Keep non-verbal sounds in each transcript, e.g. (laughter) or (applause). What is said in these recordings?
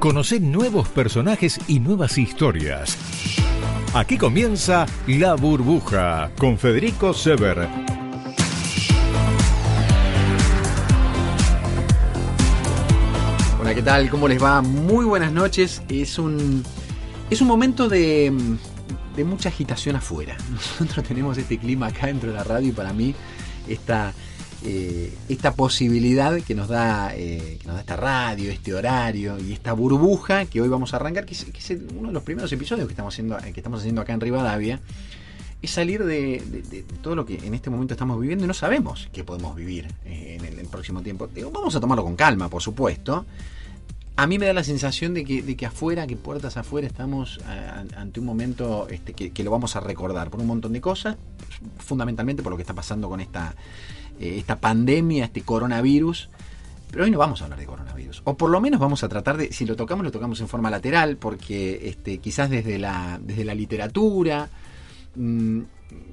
Conoce nuevos personajes y nuevas historias. Aquí comienza La Burbuja con Federico Sever. Hola, ¿qué tal? ¿Cómo les va? Muy buenas noches. Es un, es un momento de, de mucha agitación afuera. (laughs) Nosotros tenemos este clima acá dentro de la radio y para mí esta, eh, esta posibilidad que nos, da, eh, que nos da esta radio, este horario y esta burbuja que hoy vamos a arrancar, que es, uno de los primeros episodios que estamos haciendo, que estamos haciendo acá en Rivadavia, es salir de, todo lo que en este momento estamos viviendo y no sabemos qué podemos vivir eh, en el, próximo tiempo. Vamos a tomarlo con calma, por supuesto. A mí me da la sensación de que, de que afuera, que puertas afuera, estamos eh, ante un momento este, que, que lo vamos a recordar por un montón de cosas, fundamentalmente por lo que está pasando con esta, eh, esta pandemia, este coronavirus. Pero hoy no vamos a hablar de coronavirus. O por lo menos vamos a tratar de, si lo tocamos, lo tocamos en forma lateral, porque este, quizás desde la, desde la literatura, mm,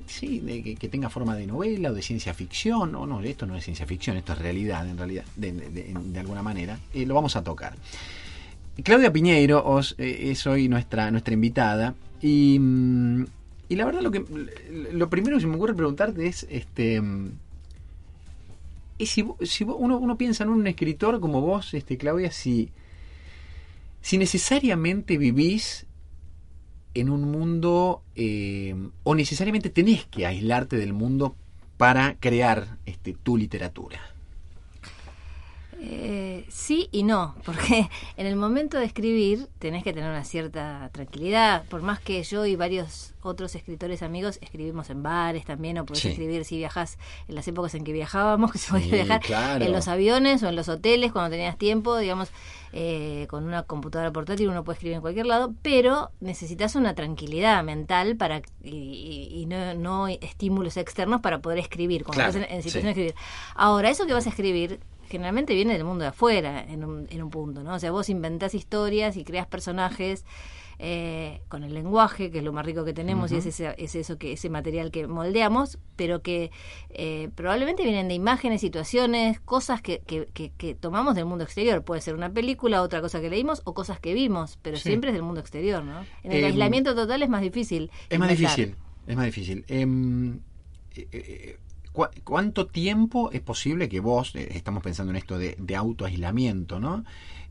sí, que, tenga forma de novela o de ciencia ficción, o no, esto no es ciencia ficción, esto es realidad en realidad, de, alguna manera, eh, lo vamos a tocar. Claudia Piñeiro os, eh, es hoy nuestra, nuestra invitada y, mm, y la verdad lo que lo primero que se me ocurre preguntarte es este es si, si uno, uno piensa en un escritor como vos, este Claudia, si, si necesariamente vivís en un mundo eh, o necesariamente tenés que aislarte del mundo para crear este, tu literatura. Eh, sí y no, (laughs) porque en el momento de escribir tenés que tener una cierta tranquilidad, por más que yo y varios otros escritores amigos escribimos en bares también, o podés Sí. escribir si viajás en las épocas en que viajábamos, (laughs) que se podía Sí, viajar claro. en los aviones o en los hoteles cuando tenías tiempo, digamos, eh, con una computadora portátil uno puede escribir en cualquier lado, pero necesitas una tranquilidad mental para y, y- no, no estímulos externos para poder escribir cuando Claro, estás en, en situación sí. de escribir. Ahora, eso que vas a escribir generalmente viene del mundo de afuera en un, en un punto, ¿no? O sea, vos inventás historias y creas personajes eh, con el lenguaje, que es lo más rico que tenemos, y es, ese, es eso que ese material que moldeamos, pero que eh, probablemente vienen de imágenes, situaciones, cosas que, que, que- que tomamos del mundo exterior. Puede ser una película, otra cosa que leímos o cosas que vimos, pero Sí. siempre es del mundo exterior, ¿no? En el Em, aislamiento total es más difícil. Es más difícil, es más difícil. ¿Cu- ¿Cuánto tiempo es posible que vos, eh, estamos pensando en esto de, de autoaislamiento, ¿no?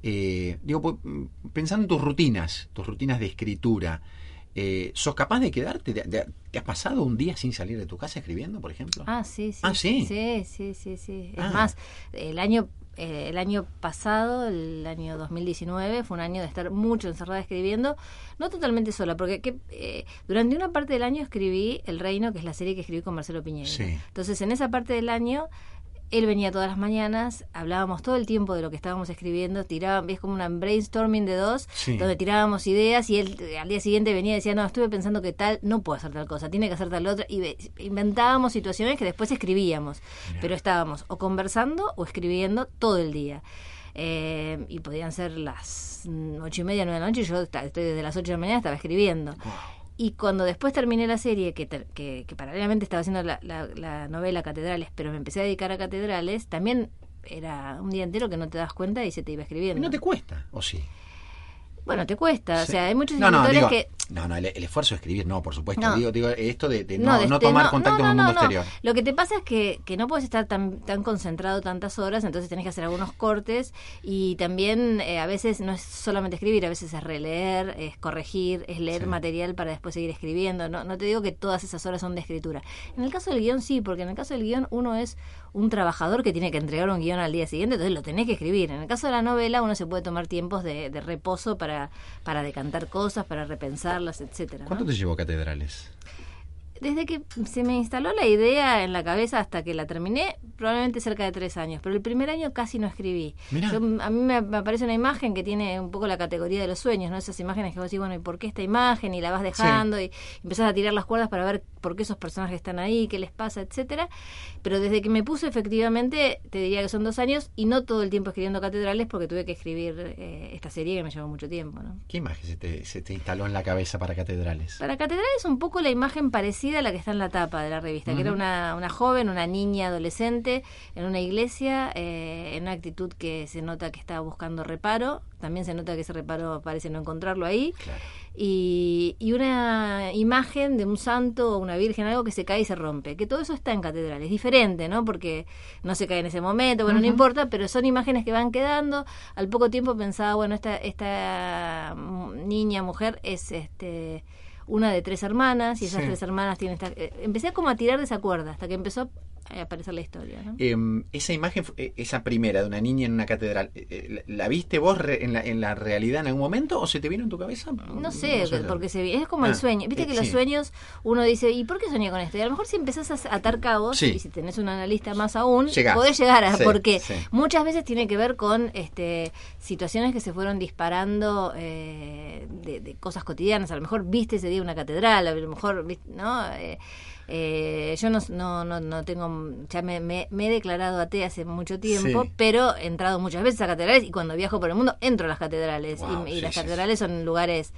Eh, digo, pues, mm, pensando en tus rutinas, tus rutinas de escritura, eh, ¿sos capaz de quedarte? ¿Te, has pasado un día sin salir de tu casa escribiendo, por ejemplo? Ah, sí, sí. Ah, ¿sí? Sí, sí, sí, sí. Ah. Es más, el año eh, el año pasado, el año 2019, fue un año de estar mucho encerrada escribiendo, no totalmente sola, porque que, eh, durante una parte del año escribí El Reino, que es la serie que escribí con Marcelo Piñera. Sí. Entonces, en esa parte del año, él venía todas las mañanas, hablábamos todo el tiempo de lo que estábamos escribiendo, tirábamos, es como una brainstorming de dos, Sí. donde tirábamos ideas y él eh, al día siguiente venía y decía, no, estuve pensando que tal, no puedo hacer tal cosa, tiene que hacer tal otra, y ve- inventábamos situaciones que después escribíamos, pero estábamos o conversando o escribiendo todo el día. Eh, y podían ser las ocho y media, nueve de la noche, y yo estoy desde las ocho de la mañana estaba escribiendo. Y cuando después terminé la serie, que, que, que paralelamente estaba haciendo la, la- la novela Catedrales, pero me empecé a dedicar a Catedrales, también era un día entero que no te das cuenta y se te iba escribiendo. ¿No te cuesta? ¿O sí? Bueno, te cuesta, o sea, hay muchos no, no, escritores digo, que... no, no, el, el esfuerzo de escribir, no, por supuesto. No. Digo, digo, esto de, de no, de este- tomar contacto con el mundo exterior. Lo que te pasa es que, que no puedes estar tan, tan concentrado tantas horas, entonces tenés que hacer algunos cortes y también eh, a veces no es solamente escribir, a veces es releer, es corregir, es leer Sí. material para después seguir escribiendo. No, no te digo que todas esas horas son de escritura. En el caso del guion sí, porque en el caso del guion uno es un trabajador que tiene que entregar un guion al día siguiente, entonces lo tenés que escribir. En el caso de la novela uno se puede tomar tiempos de, de reposo para, para decantar cosas, para repensarlas, etcétera. ¿Cuánto te llevó Catedrales? Desde que se me instaló la idea en la cabeza hasta que la terminé, probablemente cerca de tres años, pero el primer año casi no escribí. Yo, a mí me, me aparece una imagen que tiene un poco la categoría de los sueños, ¿no? Esas imágenes que vos decís, bueno, ¿y por qué esta imagen? Y la vas dejando y empezás a tirar las cuerdas para ver por qué esos personajes están ahí, qué les pasa, etcétera. Pero desde que me puse, efectivamente, te diría que son dos años y no todo el tiempo escribiendo catedrales porque tuve que escribir eh, esta serie que me llevó mucho tiempo, ¿no? ¿Qué imagen se te, se te instaló en la cabeza para Catedrales? Para Catedrales un poco la imagen parecida parecida a la que está en la tapa de la revista, que era una, una joven, una niña adolescente en una iglesia, eh, en una actitud que se nota que estaba buscando reparo, también se nota que ese reparo parece no encontrarlo ahí. Y, y, una imagen de un santo o una virgen, algo que se cae y se rompe. Que todo eso está en catedral. Es diferente, ¿no? Porque no se cae en ese momento, bueno, no importa, pero son imágenes que van quedando. Al poco tiempo pensaba, bueno, esta, esta niña, mujer, es este una de tres hermanas y esas tres hermanas tienen esta... Eh, empecé como a tirar de esa cuerda hasta que empezó aparecer la historia. Em, esa imagen, eh, esa primera de una niña en una catedral, eh, eh, ¿la viste vos en, la, en la realidad en algún momento o se te vino en tu cabeza? No sé, porque se, es como el ah, sueño. Viste que los sueños, uno dice, ¿y por qué soñé con esto? Y a lo mejor si empezás a atar cabos, y si tenés un analista más aún, podés llegar a... porque muchas veces tiene que ver con este situaciones que se fueron disparando de, de, cosas cotidianas. A lo mejor viste ese día una catedral, a lo mejor, ¿no? Eh, yo no, no, no, tengo, ya me, me, he declarado atea hace mucho tiempo, pero he entrado muchas veces a catedrales y cuando viajo por el mundo entro a las catedrales. y, las catedrales son lugares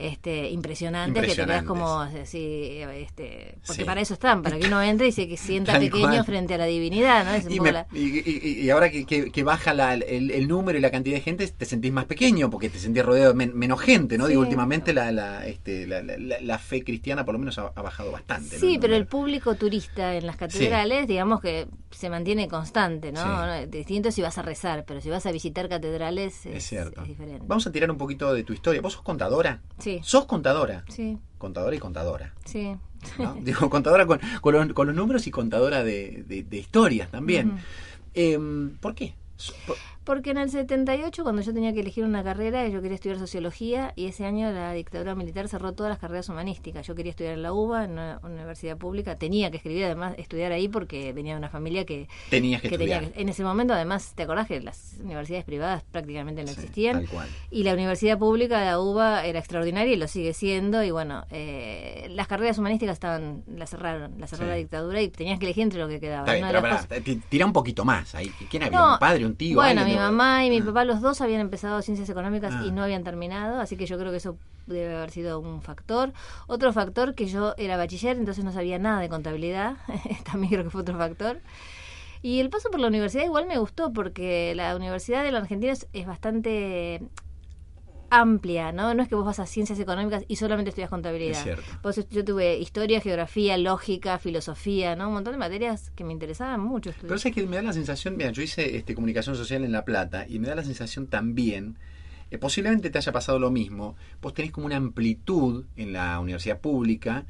este, impresionantes, que te como así, este, porque para eso están, para que uno entre y se sienta (laughs) pequeño frente a la divinidad, ¿no? y, ahora que, baja el, número y la cantidad de gente, te sentís más pequeño, porque te sentís rodeado de menos gente, ¿no? Digo, últimamente la, la, este, la, fe cristiana por lo menos ha, bajado bastante. Sí, pero el público turista en las catedrales, digamos que se mantiene constante, ¿no? Distinto si vas a rezar, pero si vas a visitar catedrales es, cierto. diferente. Vamos a tirar un poquito de tu historia. ¿Vos sos contadora? Sí. ¿Sos contadora? Sí. Contadora y contadora. Sí. (laughs) Digo, contadora con, con, los, números y contadora de, de, historias también. Em, ¿Por qué? Porque en el 78, cuando yo tenía que elegir una carrera, yo quería estudiar sociología y ese año la dictadura militar cerró todas las carreras humanísticas. Yo quería estudiar en la UBA, en una universidad pública. Tenía que escribir, además, estudiar ahí porque venía de una familia que... Tenías que, estudiar. en ese momento, además, ¿te acordás que las universidades privadas prácticamente no existían? Y la universidad pública, la UBA, era extraordinaria y lo sigue siendo. Y bueno, eh, las carreras humanísticas estaban las cerraron, la cerró la dictadura y tenías que elegir entre lo que quedaba. tira un poquito más ahí. ¿Quién había? ¿Un padre, un tío? Bueno, mamá y mi ah. papá, los dos habían empezado ciencias económicas y ah. no habían terminado, así que yo creo que eso debe haber sido un factor. Otro factor que yo era bachiller, entonces no sabía nada de contabilidad, (laughs) también creo que fue otro factor. Y el paso por la universidad igual me gustó porque la Universidad de la Argentina es bastante amplia, ¿no? No es que vos vas a ciencias económicas y solamente estudias contabilidad. Es cierto. yo tuve historia, geografía, lógica, filosofía, ¿no? Un montón de materias que me interesaban mucho. Pero es que me da la sensación, mira, yo hice este, comunicación social en La Plata y me da la sensación también, eh, posiblemente te haya pasado lo mismo, vos tenés como una amplitud en la universidad pública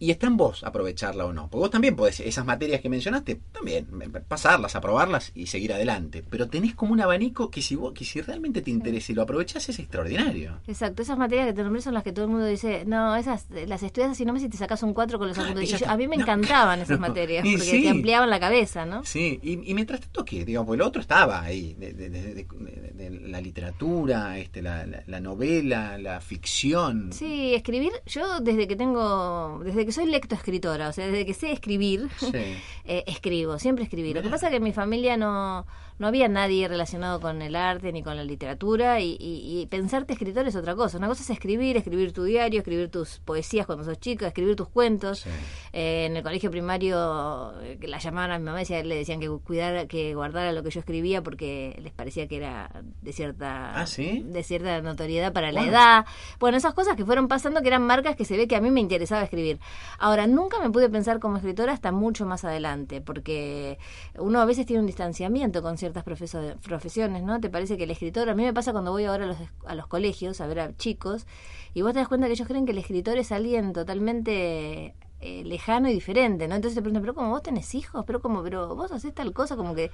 y está en vos aprovecharla o no. Porque vos también podés, esas materias que mencionaste, también pasarlas, aprobarlas y seguir adelante. Pero tenés como un abanico que si vos, que si realmente te interesa y lo aprovechás es extraordinario. Exacto, esas materias que te nombré son las que todo el mundo dice, no, esas las estudias así nomás si te sacas un 4 con los apuntes. a mí me encantaban esas (laughs) materias, porque te ampliaban la cabeza, ¿no? Sí, y, mientras tanto que, digamos, pues el otro estaba ahí, de, la literatura, este, la, la, novela, la ficción. Sí, escribir, yo desde que tengo, desde que soy lectoescritora, o sea, desde que sé escribir, (laughs) eh, escribo, siempre escribí. Lo que pasa es que en mi familia no, no había nadie relacionado con el arte ni con la literatura y, y, pensarte escritor es otra cosa. Una cosa es escribir, escribir tu diario, escribir tus poesías cuando sos chica, escribir tus cuentos. Eh, en el colegio primario eh, la llamaban a mi mamá y le decían que cuidara, que guardara lo que yo escribía porque les parecía que era de cierta, ¿Ah, de cierta notoriedad para la edad. Bueno, esas cosas que fueron pasando que eran marcas que se ve que a mí me interesaba escribir. Ahora, nunca me pude pensar como escritora hasta mucho más adelante, porque uno a veces tiene un distanciamiento con ciertas profesiones, ¿no? ¿Te parece que el escritor, a mí me pasa cuando voy ahora a los, a los colegios a ver a chicos, y vos te das cuenta que ellos creen que el escritor es alguien totalmente eh, lejano y diferente, ¿no? Entonces te preguntan, pero como vos tenés hijos, pero como, pero vos haces tal cosa, como que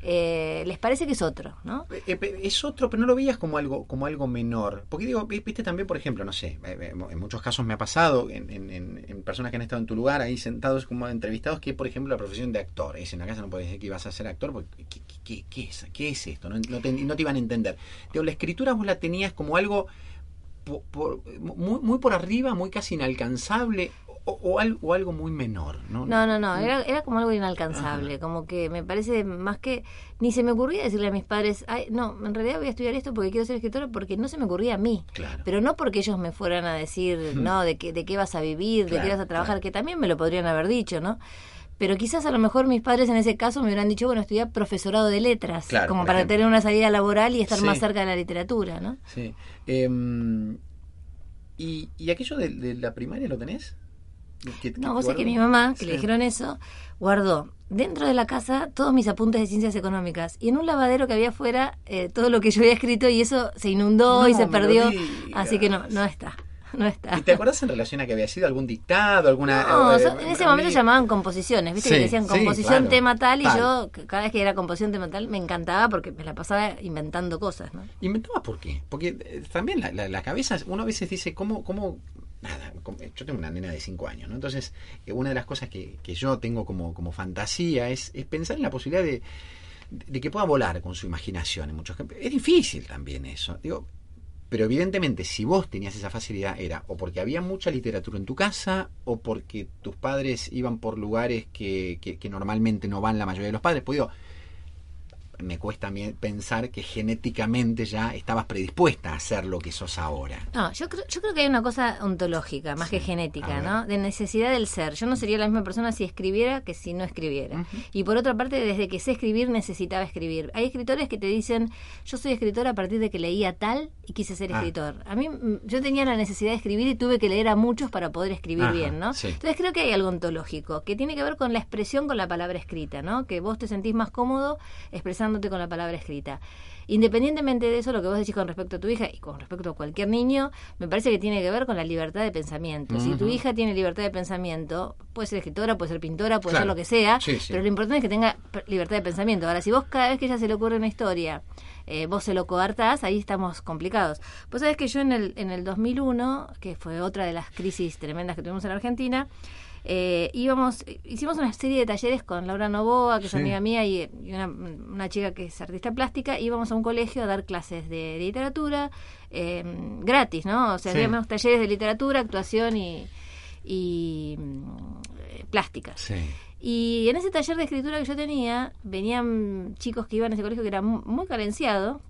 eh, les parece que es otro, ¿no? Eh, es otro, pero no lo veías como algo, como algo menor. Porque digo, viste también, por ejemplo, no sé, en muchos casos me ha pasado, en, en, personas que han estado en tu lugar, ahí sentados como entrevistados, que por ejemplo la profesión de actor, es en la casa no puedes decir que ibas a ser actor, porque ¿qué, es, qué es, esto? No, no, te, iban a entender. Digo, la escritura vos la tenías como algo muy, muy por arriba, muy casi inalcanzable o, algo, algo, muy menor, ¿no? No, no, no, era, era como algo inalcanzable, como que me parece más que, ni se me ocurría decirle a mis padres, Ay, no, en realidad voy a estudiar esto porque quiero ser escritora, porque no se me ocurría a mí, pero no porque ellos me fueran a decir, no, de qué, de qué vas a vivir, de qué vas a trabajar, que también me lo podrían haber dicho, ¿no? pero quizás a lo mejor mis padres en ese caso me hubieran dicho, bueno, estudiar profesorado de letras, como para tener una salida laboral y estar más cerca de la literatura, ¿no? Sí. Em, ¿y, ¿y, aquello de, de, la primaria lo tenés? No, vos sabés que mi mamá, que le dijeron eso, guardó dentro de la casa todos mis apuntes de ciencias económicas y en un lavadero que había afuera eh, todo lo que yo había escrito y eso se inundó y se perdió, así que no, no está. No está. ¿Y te acuerdas en relación a que había sido algún dictado, alguna... No, eh, en ese momento llamaban composiciones, ¿viste? que decían composición tema tal y yo cada vez que era composición tema tal me encantaba porque me la pasaba inventando cosas, ¿no? ¿Inventabas por qué? Porque eh, también la, la, cabeza, uno a veces dice, ¿cómo, cómo nada, yo tengo una nena de 5 años, ¿no? Entonces, eh, una de las cosas que, que yo tengo como, como fantasía es, es, pensar en la posibilidad de, de, que pueda volar con su imaginación en muchos Es difícil también eso. Digo, pero evidentemente, si vos tenías esa facilidad, era o porque había mucha literatura en tu casa, o porque tus padres iban por lugares que, que, que normalmente no van la mayoría de los padres. Pues digo, me cuesta pensar que genéticamente ya estabas predispuesta a hacer lo que sos ahora. No, yo creo, yo creo que hay una cosa ontológica, más que genética, ¿no? De necesidad del ser. Yo no sería la misma persona si escribiera que si no escribiera. Y por otra parte, desde que sé escribir, necesitaba escribir. Hay escritores que te dicen, yo soy escritor a partir de que leía tal y quise ser ah. escritor. A mí, mm, yo tenía la necesidad de escribir y tuve que leer a muchos para poder escribir bien, ¿no? Entonces creo que hay algo ontológico, que tiene que ver con la expresión con la palabra escrita, ¿no? Que vos te sentís más cómodo expresando con la palabra escrita. Independientemente de eso, lo que vos decís con respecto a tu hija y con respecto a cualquier niño, me parece que tiene que ver con la libertad de pensamiento. Si tu hija tiene libertad de pensamiento, puede ser escritora, puede ser pintora, puede ser lo que sea, pero lo importante es que tenga libertad de pensamiento. Ahora, si vos cada vez que ella se le ocurre una historia, eh, vos se lo coartás, ahí estamos complicados. Vos sabés que yo en el, en el 2001, que fue otra de las crisis tremendas que tuvimos en Argentina, eh, íbamos, hicimos una serie de talleres con Laura Novoa, que es amiga mía, y, una, chica que es artista plástica, íbamos a un colegio a dar clases de, literatura eh, gratis, ¿no? O sea, hacíamos talleres de literatura, actuación y, y mm, plásticas. Y en ese taller de escritura que yo tenía, venían chicos que iban a ese colegio que era muy carenciado,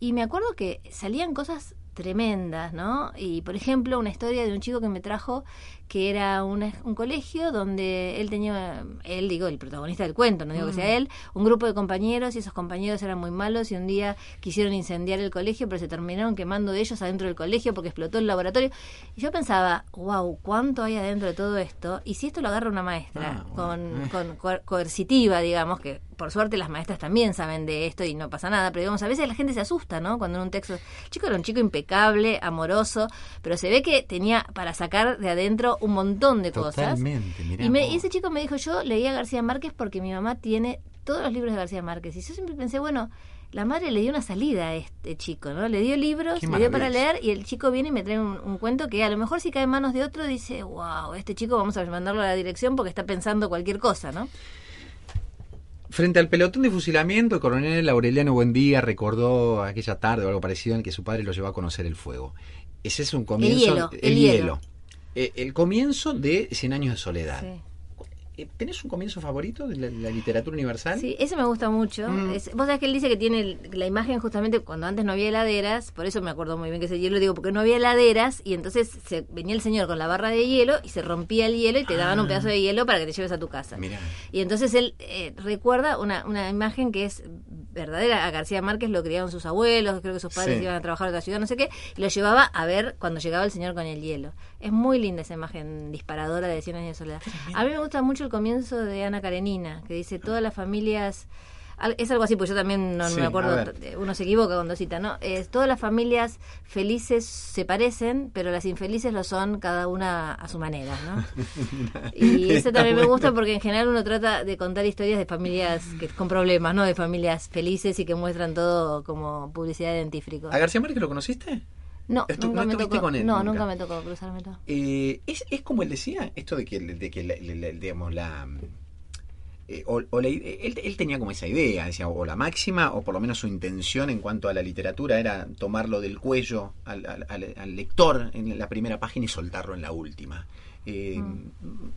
y me acuerdo que salían cosas tremendas, ¿no? Y por ejemplo, una historia de un chico que me trajo que era un, un colegio donde él tenía, él digo, el protagonista del cuento, no digo que sea mm. él, un grupo de compañeros y esos compañeros eran muy malos y un día quisieron incendiar el colegio, pero se terminaron quemando de ellos adentro del colegio porque explotó el laboratorio. Y yo pensaba, wow, ¿cuánto hay adentro de todo esto? Y si esto lo agarra una maestra ah, con, con coercitiva, digamos, que por suerte las maestras también saben de esto y no pasa nada, pero digamos, a veces la gente se asusta, ¿no? Cuando en un texto, el chico era un chico impecable, amoroso, pero se ve que tenía para sacar de adentro un montón de cosas. Y, me, ese chico me dijo, yo leía García Márquez porque mi mamá tiene todos los libros de García Márquez. Y yo siempre pensé, bueno, la madre le dio una salida a este chico, ¿no? Le dio libros, le dio para leer y el chico viene y me trae un, cuento que a lo mejor si cae en manos de otro dice, wow, este chico vamos a mandarlo a la dirección porque está pensando cualquier cosa, ¿no? Frente al pelotón de fusilamiento, el coronel Aureliano Buendía recordó aquella tarde o algo parecido en que su padre lo llevó a conocer el fuego. Ese es un comienzo. El hielo. Eh, el comienzo de Cien años de soledad. ¿Tenés un comienzo favorito de la, literatura universal? Sí, ese me gusta mucho. Mm. vos sabés que él dice que tiene la imagen justamente cuando antes no había heladeras, por eso me acuerdo muy bien que ese hielo, digo, porque no había heladeras y entonces se, venía el señor con la barra de hielo y se rompía el hielo y te daban un ah. pedazo de hielo para que te lleves a tu casa. Y entonces él eh, recuerda una, una imagen que es verdadera. A García Márquez lo criaron sus abuelos, creo que sus padres iban a trabajar a otra ciudad, no sé qué, y lo llevaba a ver cuando llegaba el señor con el hielo. Es muy linda esa imagen disparadora de Cien años de soledad. A mí me gusta mucho el comienzo de Ana Karenina, que dice todas las familias es algo así, pues yo también no, me acuerdo, uno se equivoca cuando cita, ¿no? todas las familias felices se parecen, pero las infelices lo son cada una a su manera, ¿no? (laughs) y eso también me gusta porque en general uno trata de contar historias de familias que, con problemas, ¿no? De familias felices y que muestran todo como publicidad de dentífrico. ¿A García Márquez lo conociste? No, nunca me tocó, con él. No, nunca, me tocó cruzarme eh, es, es como él decía, esto de que, de que digamos, la eh, o, o la él, él tenía como esa idea, decía, o la máxima, o por lo menos su intención en cuanto a la literatura era tomarlo del cuello al, al- al- al lector en la primera página y soltarlo en la última. Eh,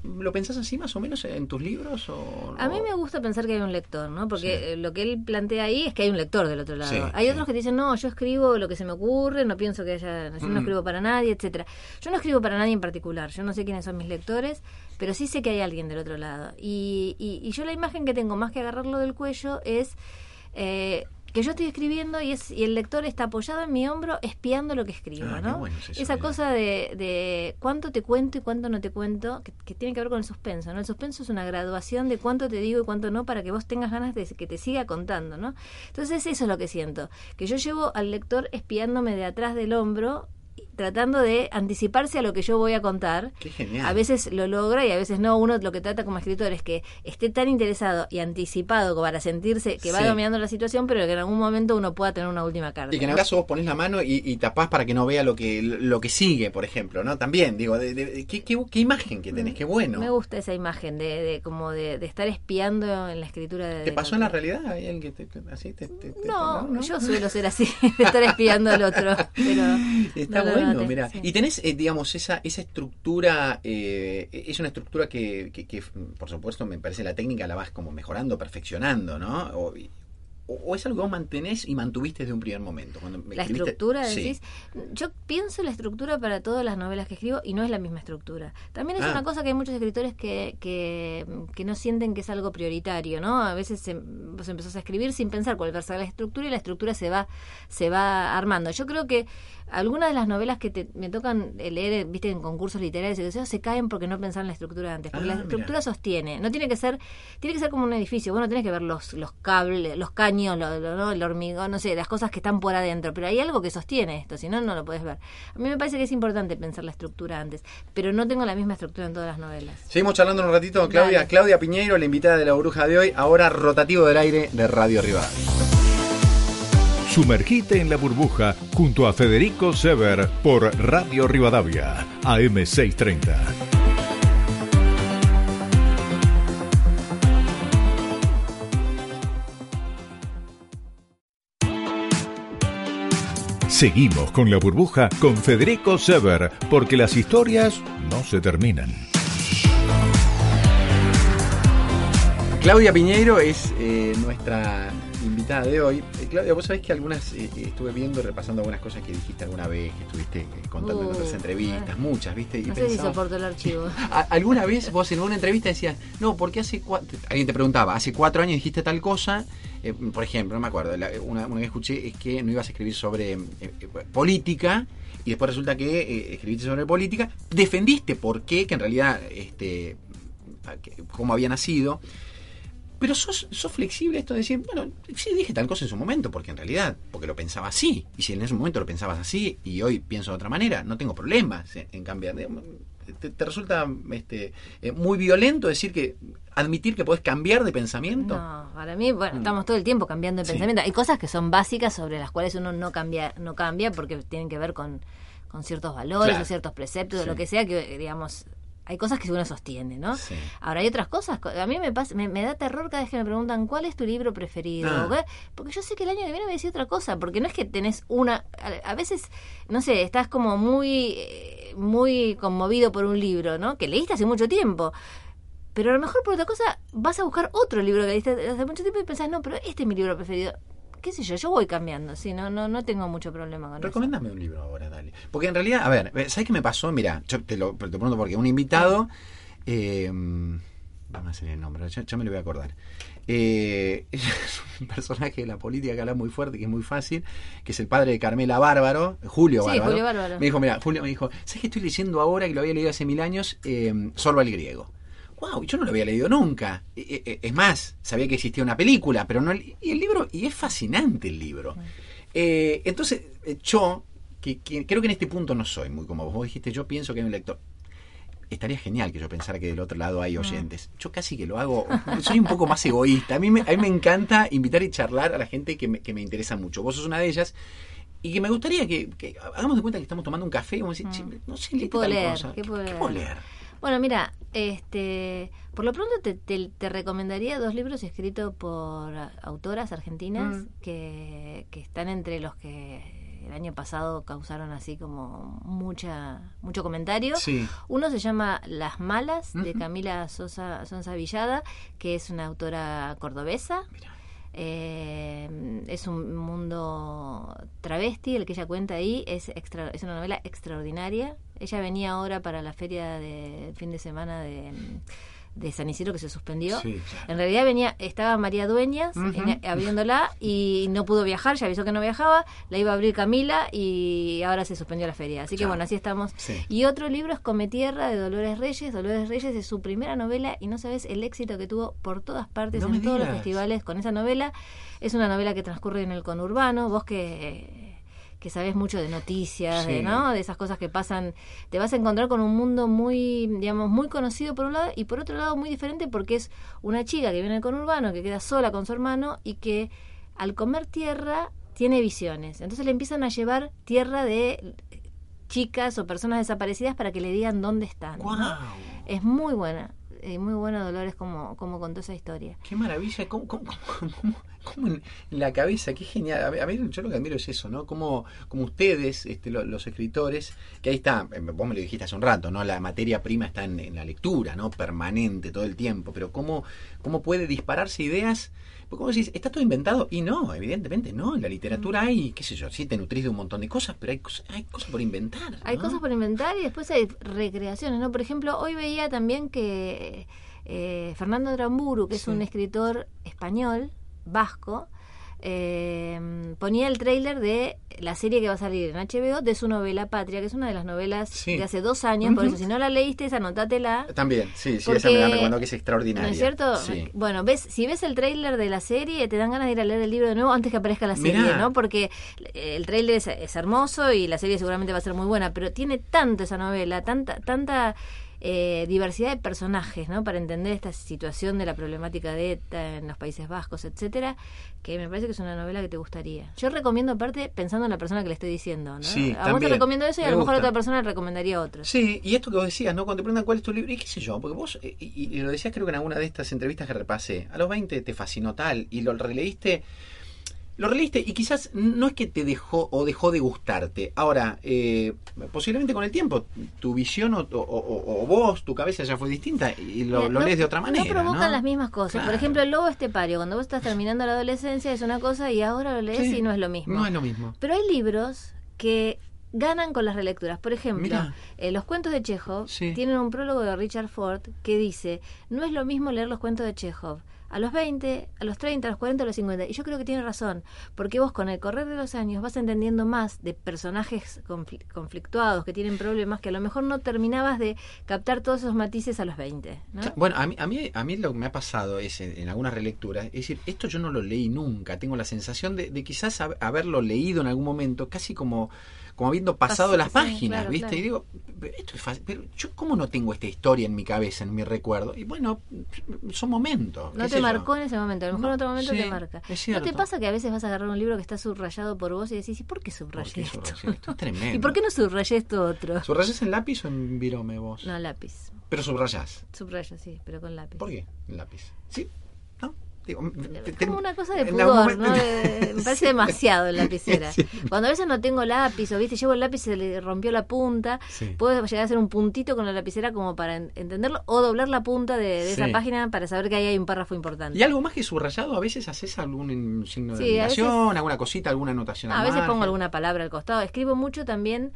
¿Lo pensás así más o menos en tus libros? O, A mí me gusta pensar que hay un lector, ¿no? Porque Sí. eh, lo que él plantea ahí es que hay un lector del otro lado. Sí, hay sí. otros que te dicen, no, yo escribo lo que se me ocurre, no pienso que haya, yo no Mm. escribo para nadie, etcétera. Yo no escribo para nadie en particular, yo no sé quiénes son mis lectores, pero sí sé que hay alguien del otro lado. Y, y, y yo la imagen que tengo, más que agarrarlo del cuello, es... eh, que yo estoy escribiendo y, es, y el lector está apoyado en mi hombro espiando lo que escribo, Ah, ¿no? bueno es eso, Esa cosa de, de cuánto te cuento y cuánto no te cuento, que, que tiene que ver con el suspenso, ¿no? El suspenso es una graduación de cuánto te digo y cuánto no para que vos tengas ganas de que te siga contando, ¿no? Entonces eso es lo que siento, que yo llevo al lector espiándome de atrás del hombro tratando de anticiparse a lo que yo voy a contar. Qué genial. A veces lo logra y a veces no. Uno lo que trata como escritor es que esté tan interesado y anticipado como para sentirse que va Sí. dominando la situación, pero que en algún momento uno pueda tener una última carta. Y que en el caso vos ponés la mano y, y tapás para que no vea lo que lo que sigue, por ejemplo, ¿no? También, digo, de, ¿qué, qué, qué imagen que tenés, qué bueno. Me gusta esa imagen de, de como de, estar espiando en la escritura de. ¿Te pasó en la realidad? ¿Hay alguien que te, así te, te- te- No, yo suelo ser así, (laughs) de estar espiando al otro. (laughs) Pero Está no bueno, mira. sí. Y tenés, eh, digamos, esa, esa estructura, eh, es una estructura que, que, que, por supuesto, me parece la técnica la vas como mejorando, perfeccionando, ¿no? O, y- o- es algo que vos mantenés y mantuviste desde un primer momento. Cuando me La escribiste- estructura, Sí. decís. Yo pienso la estructura para todas las novelas que escribo y no es la misma estructura. También es Ah. una cosa que hay muchos escritores que, que, que no sienten que es algo prioritario, ¿no? A veces se- vos empezás a escribir sin pensar cuál va a ser la estructura y la estructura se va, se va armando. Yo creo que algunas de las novelas que te- me tocan leer, viste, en concursos literarios y sea, se caen porque no pensaron la estructura antes. Porque Ah, la mira. estructura sostiene. No tiene que ser, tiene que ser como un edificio. Vos no tenés que ver los, los cables, los caños, lo- lo- ¿no? el hormigón, no sé, las cosas que están por adentro. Pero hay algo que sostiene esto, si no, no lo puedes ver. A mí me parece que es importante pensar la estructura antes. Pero no tengo la misma estructura en todas las novelas. Seguimos charlando un ratito con Claudia. Dale. Claudia Piñeiro, la invitada de la bruja de hoy, ahora rotativo del aire de Radio Rivadavia. Sumergite en la burbuja junto a Federico Sever por Radio Rivadavia, AM630. Seguimos con la burbuja con Federico Sever, porque las historias no se terminan. Claudia Piñeiro es eh, nuestra invitada de hoy. Eh, Claudia, vos sabés que algunas, eh, eh, estuve viendo, repasando algunas cosas que dijiste alguna vez, que estuviste eh, contando en Uh, otras entrevistas, muchas, ¿viste? Y No sé si soporto el archivo. (laughs) ¿A- ¿Alguna vez vos en una entrevista decías, no, porque hace cuatro, alguien te preguntaba, hace cuatro años dijiste tal cosa, eh, por ejemplo, no me acuerdo, la- una, una que escuché es que no ibas a escribir sobre política y después resulta que eh, escribiste sobre política, defendiste por qué, que en realidad, este, cómo había nacido, pero sos, sos flexible esto de decir, bueno, sí dije tal cosa en su momento, porque en realidad, porque lo pensaba así, y si en ese momento lo pensabas así y hoy pienso de otra manera, no tengo problemas en, cambiar. ¿Te, te resulta este, eh, muy violento decir que, admitir que podés cambiar de pensamiento? No, para mí, bueno, Mm. estamos todo el tiempo cambiando de Sí. pensamiento. Hay cosas que son básicas sobre las cuales uno no cambia, no cambia porque tienen que ver con, con ciertos valores Claro. o ciertos preceptos o lo que sea que, digamos, hay cosas que uno sostiene, ¿no? Sí. Ahora hay otras cosas. co- A mí me, pasa, me, me da terror cada vez que me preguntan cuál es tu libro preferido. Ah. Porque yo sé que el año que viene me voy a decir otra cosa. Porque no es que tenés una. A, a veces, no sé, estás como muy, eh, muy conmovido por un libro, ¿no? Que leíste hace mucho tiempo. Pero a lo mejor por otra cosa vas a buscar otro libro que leíste hace mucho tiempo y pensás, no, pero este es mi libro preferido. ¿Qué sé yo? Yo voy cambiando, sí, no, no, no tengo mucho problema con eso. Recomendame un libro ahora, dale. Porque en realidad, a ver, ¿sabes qué me pasó? Mira, yo te lo, te lo pregunto porque un invitado, eh, vamos a hacer el nombre, ya, ya me lo voy a acordar. Eh, (laughs) es un personaje de la política que habla muy fuerte, que es muy fácil, que es el padre de Carmela Bárbaro, Julio Sí, Bárbaro. Julio Bárbaro. Me dijo, mira, Julio me dijo, ¿sabes qué estoy leyendo ahora que lo había leído hace mil años? Eh, Sorba el griego. Wow, yo no lo había leído nunca. Eh, eh, Es más, sabía que existía una película, pero no. el- Y el libro, y es fascinante el libro. Eh, entonces, eh, yo, que, que creo que en este punto no soy muy como vos, vos dijiste, yo pienso que hay un lector. Estaría genial que yo pensara que del otro lado hay oyentes. Yo casi que lo hago, soy un poco más egoísta. A mí me, a mí me encanta invitar y charlar a la gente que me, que me interesa mucho. Vos sos una de ellas. Y que me gustaría que, que hagamos de cuenta que estamos tomando un café y vamos a decir, "Che, no sé, ¿Qué puedo tal leer? cosa. ¿Qué puedo ¿Qué leer? puedo leer? Bueno, mira, este, por lo pronto te, te- te recomendaría dos libros escritos por autoras argentinas Mm. que, que están entre los que el año pasado causaron así como mucha mucho comentario. Sí. Uno se llama Las Malas, de. Camila Sosa, Sonsa Villada, que es una autora cordobesa. Mira. Eh, es un mundo travesti, el que ella cuenta ahí, es, extra, es una novela extraordinaria. Ella venía ahora para la feria de fin de semana de, de San Isidro que se suspendió. Sí, claro. En realidad venía, estaba María Dueñas en- abriéndola y no pudo viajar, ya avisó que no viajaba, la iba a abrir Camila y ahora se suspendió la feria. Así que bueno, así estamos. Sí. Y otro libro es Come Tierra de Dolores Reyes. Dolores Reyes es su primera novela y no sabes el éxito que tuvo por todas partes, No en todos los festivales con esa novela. Es una novela que transcurre en el conurbano. Vos que que sabes mucho de noticias, de. ¿no? De esas cosas que pasan, te vas a encontrar con un mundo muy, digamos, muy conocido por un lado y por otro lado muy diferente porque es una chica que viene del conurbano, que queda sola con su hermano y que al comer tierra tiene visiones. Entonces le empiezan a llevar tierra de chicas o personas desaparecidas para que le digan dónde están. ¿no? ¡Guau! Es muy buena, eh, muy buena Dolores como, como contó esa historia. Qué maravilla, cómo, cómo, cómo- cómo- en, la cabeza, qué genial. A ver, yo lo que admiro es eso, ¿no? Como, como ustedes, este, lo- los escritores, que ahí está, eh, vos me lo dijiste hace un rato, ¿no? La materia prima está en, en la lectura, ¿no? Permanente todo el tiempo, pero cómo, cómo puede dispararse ideas. Porque como decís, está todo inventado, y no, evidentemente no. En la literatura hay, qué sé yo, sí te nutrís de un montón de cosas, pero hay, cosas- hay cosas por inventar. Hay cosas por inventar y después hay recreaciones, ¿no? Por ejemplo, hoy veía también que eh, Fernando Dramburu, que es un escritor español, vasco, eh, ponía el tráiler de la serie que va a salir en HBO de su novela Patria, que es una de las novelas Sí. de hace dos años, por eso si no la leíste, anotátela. También, sí, sí, Porque- esa me la han recomendado que es extraordinaria. ¿No es cierto? Sí. Bueno, ves, si ves el tráiler de la serie, te dan ganas de ir a leer el libro de nuevo antes que aparezca la serie, Mirá. ¿no? Porque el tráiler es, es hermoso y la serie seguramente va a ser muy buena, pero tiene tanto esa novela, tanta, tanta eh, diversidad de personajes, ¿no? Para entender esta situación de la problemática de ETA en los Países Vascos, etcétera, que me parece que es una novela que te gustaría. Yo recomiendo aparte pensando en la persona que le estoy diciendo, ¿no? Sí, a vos te recomiendo eso y a lo mejor a otra persona le recomendaría otro. Sí, y esto que vos decías, ¿no? Cuando te preguntan cuál es tu libro, y qué sé yo, porque vos, eh, y, y lo decías creo que en alguna de estas entrevistas que repasé, a los 20 te fascinó tal, y lo releíste, lo releíste y quizás no es que te dejó o dejó de gustarte. Ahora, eh, posiblemente con el tiempo, tu visión o, o- o- o vos, tu cabeza ya fue distinta y lo, Mira, lo no- lees de otra manera. No provocan ¿no? las mismas cosas. Por ejemplo, el lobo estepario, cuando vos estás terminando la adolescencia es una cosa y ahora lo lees Sí, y no es lo mismo. No es lo mismo. Pero hay libros que ganan con las relecturas. Por ejemplo, eh, los cuentos de Chekhov Sí. tienen un prólogo de Richard Ford que dice, no es lo mismo leer los cuentos de Chekhov a los 20, a los 30, a los 40, a los 50. Y yo creo que tiene razón, porque vos con el correr de los años vas entendiendo más de personajes confli- conflictuados que tienen problemas que a lo mejor no terminabas de captar todos esos matices a los 20. ¿no? Bueno, a mí, a, mí, a mí lo que me ha pasado es en, en algunas relecturas, es decir, esto yo no lo leí nunca, tengo la sensación de, de quizás hab- haberlo leído en algún momento, casi como, como habiendo pasado las sí, páginas, claro, ¿viste? claro. Y digo, pero esto es fácil, pero yo cómo no tengo esta historia en mi cabeza, en mi recuerdo. Y bueno, son momentos. No qué te marcó en ese momento, a lo mejor No, en otro momento sí, te marca. ¿No te pasa que a veces vas a agarrar un libro que está subrayado por vos y decís, ¿y por qué subrayé esto? subrayé esto es (laughs) tremendo. ¿Y por qué no subrayé esto otro? ¿Subrayás en lápiz o en virome vos? No, lápiz. Pero subrayás. Subrayo, sí, pero con lápiz. ¿Por qué en lápiz? ¿Sí? Es como una cosa de pudor, ¿no? De- me (laughs) parece Sí. demasiado en lapicera. (laughs) Sí. Cuando a veces no tengo lápiz o viste, llevo el lápiz y se le rompió la punta, Sí. puedo llegar a hacer un puntito con la lapicera como para en- entenderlo o doblar la punta de, de esa página para saber que ahí hay un párrafo importante. ¿Y algo más que subrayado? ¿A veces haces algún signo de a admiración, alguna cosita, alguna anotación? A al veces pongo alguna palabra al costado. Escribo mucho también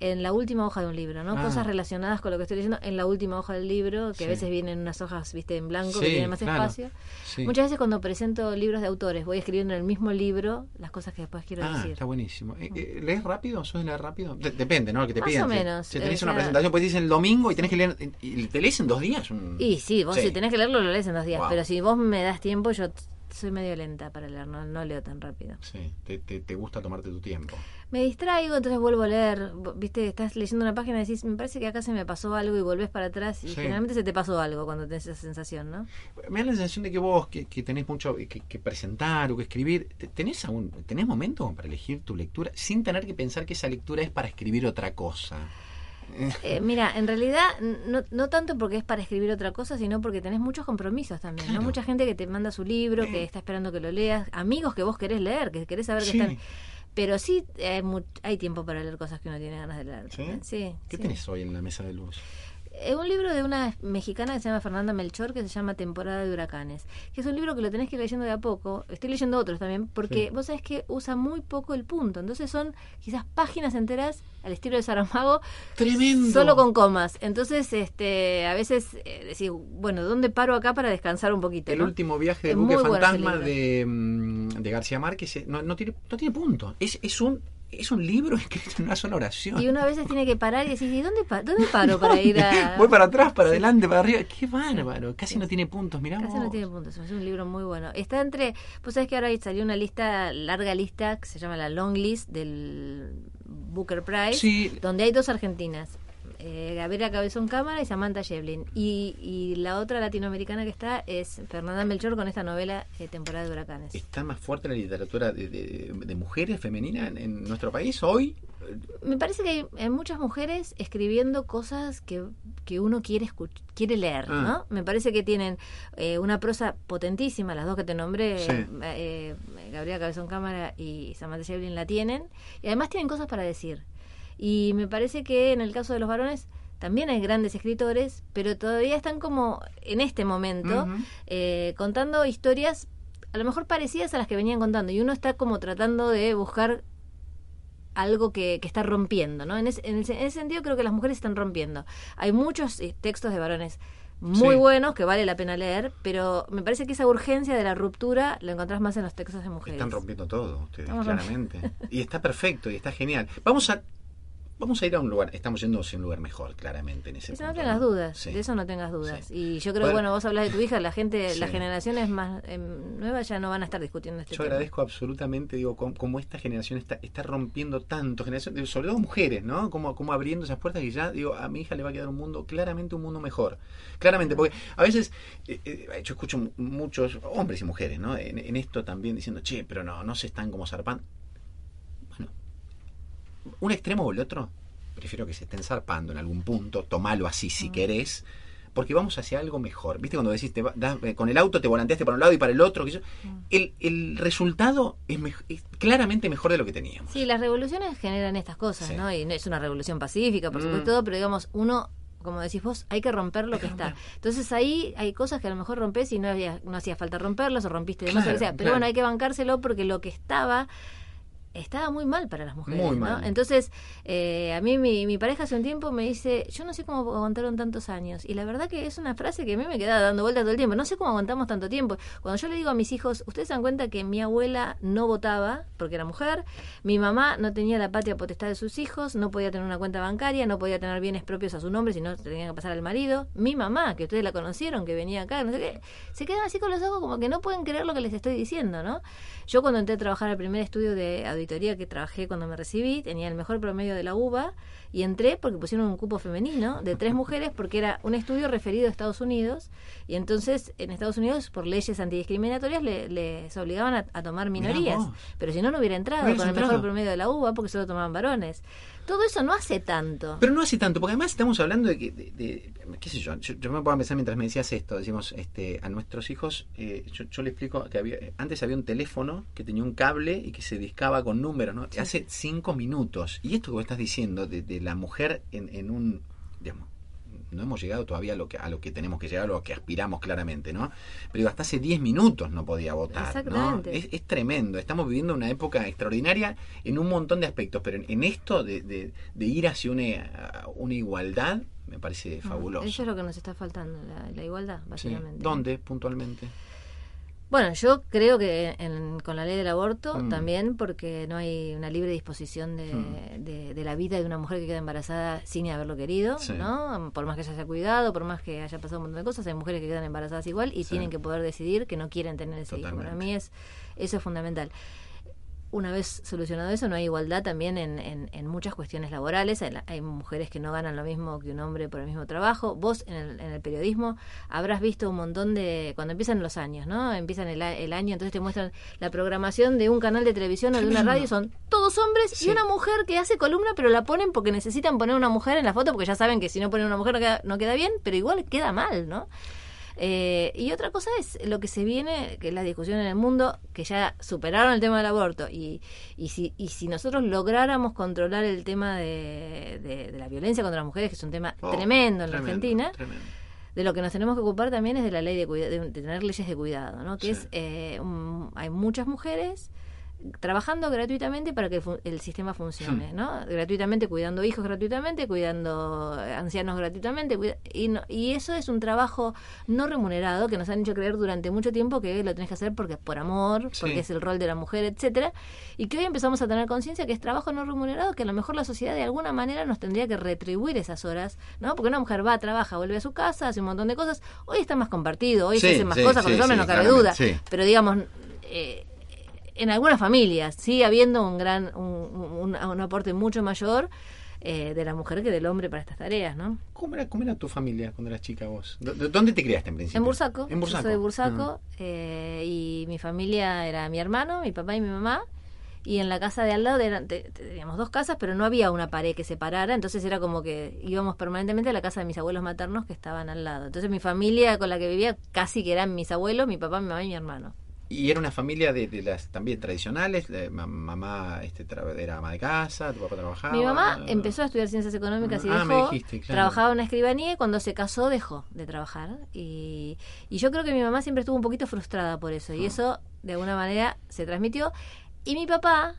en la última hoja de un libro, ¿no? Ah. Cosas relacionadas con lo que estoy diciendo en la última hoja del libro, que Sí. a veces vienen unas hojas, viste, en blanco, que tienen más claro. espacio. Sí. Muchas veces cuando presento libros de autores, voy escribiendo en el mismo libro las cosas que después quiero Ah, decir. está buenísimo. Eh, eh, ¿Lees rápido? ¿Sos de leer rápido? De- depende, ¿no? Lo que te Más o menos, Si tenés una presentación, pues dicen el domingo y tenés que leer. ¿Y te lees en dos días? Un- Y sí, vos Sí. si tenés que leerlo, lo lees en dos días. Wow. Pero si vos me das tiempo, yo soy medio lenta para leer, no, no leo tan rápido. Sí, te, te, te gusta tomarte tu tiempo. Me distraigo, entonces vuelvo a leer. Viste, estás leyendo una página y decís, me parece que acá se me pasó algo y volvés para atrás. Y Sí. generalmente se te pasó algo cuando tenés esa sensación, ¿no? Me da la sensación de que vos, que, que tenés mucho que, que presentar o que escribir, te- ¿tenés, algún, ¿tenés momento para elegir tu lectura sin tener que pensar que esa lectura es para escribir otra cosa? Eh, mira, en realidad no, no tanto porque es para escribir otra cosa, sino porque tenés muchos compromisos también, ¿no? Mucha gente que te manda su libro, que está esperando que lo leas, amigos que vos querés leer, que querés saber que están... Pero sí hay, hay, tiempo para leer cosas que uno tiene ganas de leer. ¿Sí? ¿Qué tenés hoy en la mesa de luz? Es un libro de una mexicana que se llama Fernanda Melchor que se llama Temporada de Huracanes, que es un libro que lo tenés que ir leyendo de a poco. Estoy leyendo otros también, porque vos sabés que usa muy poco el punto. Entonces son quizás páginas enteras al estilo de Saramago. Tremendo. Solo con comas. Entonces, este, a veces eh, decís, bueno, ¿dónde paro acá para descansar un poquito? El último viaje de buque fantasma de, mm, de, García Márquez eh, no, no, tiene, no tiene punto. Es, es un es un libro (laughs) escrito en una sola oración. Y uno a veces tiene que parar y decir, ¿y dónde, dónde paro para (laughs) ir a...? Voy para atrás, para adelante, para arriba. Qué bárbaro. Casi no tiene puntos, mirá Casi no tiene puntos. Es un libro muy bueno. Está entre... Pues sabes que ahora salió una lista, larga lista, que se llama la Long List del Booker Prize, donde hay dos argentinas eh, Gabriela Cabezón Cámara y Samantha Shevlin. Y, y, la otra latinoamericana que está es Fernanda Melchor con esta novela eh, Temporada de Huracanes. ¿Está más fuerte la literatura de, de, mujeres femeninas en, nuestro país hoy? Me parece que hay, muchas mujeres escribiendo cosas que, que uno quiere quiere leer, ah. ¿no? Me parece que tienen eh, una prosa potentísima, las dos que te nombré, eh, Gabriela Cabezón Cámara y Samantha Shevlin la tienen, y además tienen cosas para decir. Y me parece que en el caso de los varones también hay grandes escritores, pero todavía están como en este momento eh, contando historias a lo mejor parecidas a las que venían contando y uno está como tratando de buscar algo que, que está rompiendo, ¿no? En, ese, en, ese, sentido creo que las mujeres están rompiendo. Hay muchos eh, textos de varones muy buenos que vale la pena leer, pero me parece que esa urgencia de la ruptura la encontrás más en los textos de mujeres. Están rompiendo todo ustedes, claramente. y está perfecto y está genial. Vamos a vamos a ir a un lugar, estamos yendo a un lugar mejor, claramente, en ese eso no tengas dudas, de eso no tengas dudas. Y yo creo que, bueno, vos hablas de tu hija, la gente, las generaciones más em, nuevas ya no van a estar discutiendo este yo agradezco absolutamente, digo, cómo, esta generación está, está rompiendo tanto, generación, sobre todo mujeres, ¿no? Como, como abriendo esas puertas y ya, digo, a mi hija le va a quedar un mundo, claramente un mundo mejor. Claramente, porque a veces, eh, eh, yo escucho muchos hombres y mujeres, ¿no? En, en esto también diciendo, che, pero no, no se están como zarpando un extremo o el otro, prefiero que se estén zarpando en algún punto, tomalo así si mm. querés, porque vamos hacia algo mejor. ¿Viste cuando decís, te eh, con el auto te volanteaste para un lado y para el otro? Mm. el, el, resultado es, claramente mejor de lo que teníamos. Sí, las revoluciones generan estas cosas, ¿no? Y no es una revolución pacífica, por supuesto, mm. todo, pero digamos, uno como decís vos, hay que romper lo que está. Entonces ahí hay cosas que a lo mejor rompes y no había, no hacía falta romperlas o rompiste de más, o sea. Pero bueno, hay que bancárselo porque lo que estaba estaba muy mal para las mujeres. Entonces, eh, a mí mi, mi, pareja hace un tiempo me dice, yo no sé cómo aguantaron tantos años. Y la verdad que es una frase que a mí me queda dando vueltas todo el tiempo. No sé cómo aguantamos tanto tiempo. Cuando yo le digo a mis hijos, ustedes se dan cuenta que mi abuela no votaba porque era mujer, mi mamá no tenía la patria potestad de sus hijos, no podía tener una cuenta bancaria, no podía tener bienes propios a su nombre, sino tenía que pasar al marido. Mi mamá, que ustedes la conocieron, que venía acá, no sé qué, se quedan así con los ojos como que no pueden creer lo que les estoy diciendo, ¿no? Yo cuando entré a trabajar al primer estudio de auditoría que trabajé cuando me recibí, tenía el mejor promedio de la UBA y entré porque pusieron un cupo femenino de tres (laughs) mujeres porque era un estudio referido a Estados Unidos y entonces en Estados Unidos por leyes antidiscriminatorias les obligaban a, tomar minorías, pero si no no hubiera entrado con el mejor promedio de la UBA porque solo tomaban varones. Todo eso no hace tanto. Pero no hace tanto, porque además estamos hablando de que, de, qué sé yo, yo, me puedo pensar mientras me decías esto, decimos, este, a nuestros hijos, eh, yo, yo, le explico que había, antes había un teléfono que tenía un cable y que se discaba con números, ¿no? Hace cinco minutos. Y esto que vos estás diciendo de, de la mujer en, en un, digamos, no hemos llegado todavía a lo que a lo que tenemos que llegar, a lo que aspiramos claramente, ¿no? Pero hasta hace 10 minutos no podía votar, ¿no? Es, es, tremendo, estamos viviendo una época extraordinaria en un montón de aspectos, pero en, esto de, de, de, ir hacia una, una igualdad me parece fabuloso. Eso es lo que nos está faltando, la, igualdad, básicamente. ¿Dónde puntualmente? Bueno, yo creo que con la ley del aborto mm. también, porque no hay una libre disposición mm. de, de, la vida de una mujer que queda embarazada sin haberlo querido, ¿no? Por más que se haya cuidado, por más que haya pasado un montón de cosas, hay mujeres que quedan embarazadas igual y tienen que poder decidir que no quieren tener ese hijo. Para mí es, eso es fundamental. Una vez solucionado eso, no hay igualdad también en, en, muchas cuestiones laborales. Hay, mujeres que no ganan lo mismo que un hombre por el mismo trabajo. Vos en el, en el periodismo habrás visto un montón de... Cuando empiezan los años, ¿no? Empiezan el, el, año, entonces te muestran la programación de un canal de televisión o de una radio. Son todos hombres y una mujer que hace columna, pero la ponen porque necesitan poner una mujer en la foto, porque ya saben que si no ponen una mujer no queda, no queda bien, pero igual queda mal, ¿no? Eh, y otra cosa es lo que se viene, que es la discusión en el mundo, que ya superaron el tema del aborto. Y, y, si, y si nosotros lográramos controlar el tema de, de, la violencia contra las mujeres, que es un tema oh, tremendo en la Argentina, de lo que nos tenemos que ocupar también es de la ley de, de, tener leyes de cuidado, ¿no? Que es, eh, hay muchas mujeres trabajando gratuitamente para que el sistema funcione, hmm. ¿no? Gratuitamente, cuidando hijos gratuitamente, cuidando ancianos gratuitamente, y, y eso es un trabajo no remunerado que nos han hecho creer durante mucho tiempo que lo tenés que hacer porque por amor, porque es el rol de la mujer, etcétera, y que hoy empezamos a tener conciencia que es trabajo no remunerado, que a lo mejor la sociedad de alguna manera nos tendría que retribuir esas horas, ¿no? Porque una mujer va, trabaja, vuelve a su casa, hace un montón de cosas, hoy está más compartido, hoy se hacen más cosas con los hombres, no cabe duda, pero digamos... Eh, en algunas familias sigue habiendo un gran un, un, aporte mucho mayor eh, de la mujer que del hombre para estas tareas, ¿no? ¿Cómo era, cómo era tu familia cuando eras chica vos? ¿Dónde te criaste en principio? En Bursaco. En Bursaco. Yo soy de Bursaco ah. eh, y mi familia era mi hermano, mi papá y mi mamá. Y en la casa de al lado eran, teníamos dos casas, pero no había una pared que separara, entonces era como que íbamos permanentemente a la casa de mis abuelos maternos que estaban al lado. Entonces mi familia con la que vivía casi que eran mis abuelos, mi papá, mi mamá y mi hermano. Y era una familia de, las también tradicionales, mamá este, era ama de casa, tu papá trabajaba. Mi mamá empezó a estudiar ciencias económicas y ah, dejó, trabajaba en una escribanía y cuando se casó dejó de trabajar. Y, y yo creo que mi mamá siempre estuvo un poquito frustrada por eso y ah. eso de alguna manera se transmitió. Y mi papá,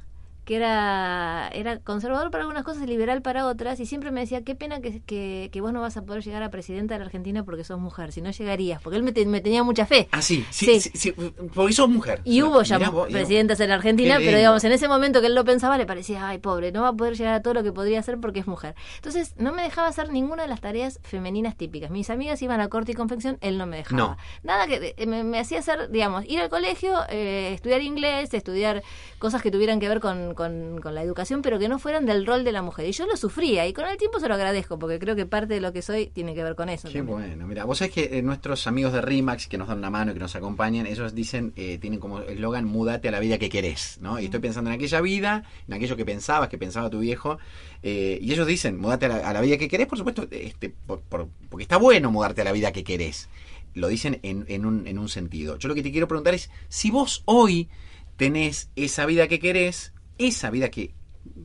que era, era conservador para algunas cosas y liberal para otras, y siempre me decía, qué pena que, que, vos no vas a poder llegar a presidenta de la Argentina porque sos mujer, si no llegarías, porque él me, tenía mucha fe. Ah, sí, sí, sí, porque sos mujer. Y hubo ya presidentas en la Argentina, pero digamos, en ese momento que él lo pensaba, le parecía, ay, pobre, no va a poder llegar a todo lo que podría hacer porque es mujer. Entonces, no me dejaba hacer ninguna de las tareas femeninas típicas. Mis amigas iban a corte y confección, él no me dejaba. Nada que eh, me, hacía hacer, digamos, ir al colegio, eh, estudiar inglés, estudiar cosas que tuvieran que ver con con, la educación, pero que no fueran del rol de la mujer. Y yo lo sufría y con el tiempo se lo agradezco, porque creo que parte de lo que soy tiene que ver con eso. Qué bueno, mira, vos sabés que eh, nuestros amigos de RIMAX que nos dan una mano y que nos acompañan, ellos dicen, eh, tienen como eslogan, mudate a la vida que querés, ¿no? Y estoy pensando en aquella vida, en aquello que pensabas, que pensaba tu viejo, eh, y ellos dicen, mudate a la, vida que querés, por supuesto, este, porque está bueno mudarte a la vida que querés. Lo dicen en, en, un, en un sentido. Yo lo que te quiero preguntar es, si vos hoy tenés esa vida que querés, esa vida que,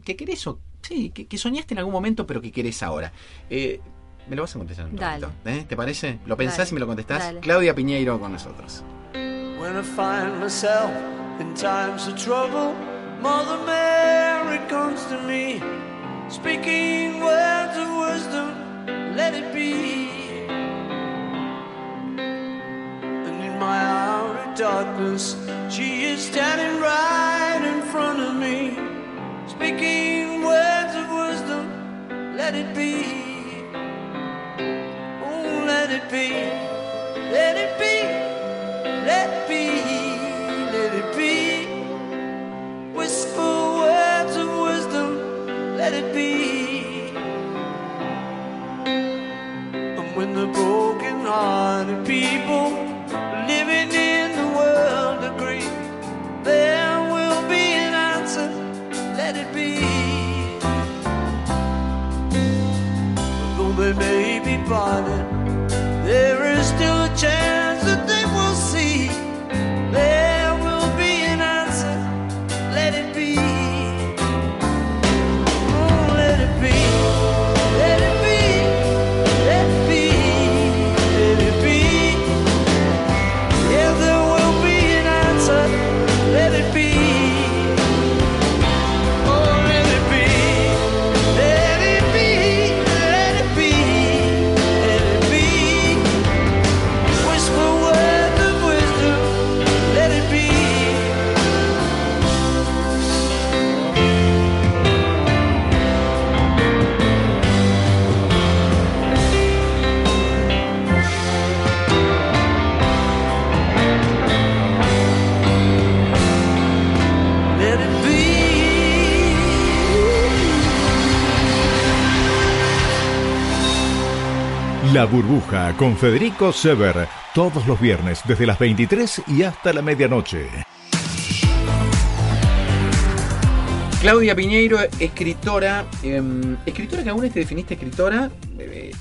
que querés o sí, que, soñaste en algún momento, pero que querés ahora. Eh, me lo vas a contestar un Dale. ¿eh? ¿Te parece? ¿Lo pensás y me lo contestás? Claudia Piñeiro con nosotros. When I find myself in times of trouble, Mother Mary comes to me, speaking words of wisdom, let it be. And in my hour of darkness, she is standing right in front of me, speaking words of wisdom. Let it be. Oh, let it be. Let it be. Let it be. La burbuja con Federico Sever, todos los viernes desde las 23 y hasta la medianoche. Claudia Piñeiro, escritora, em, escritora que aún te definiste escritora eh,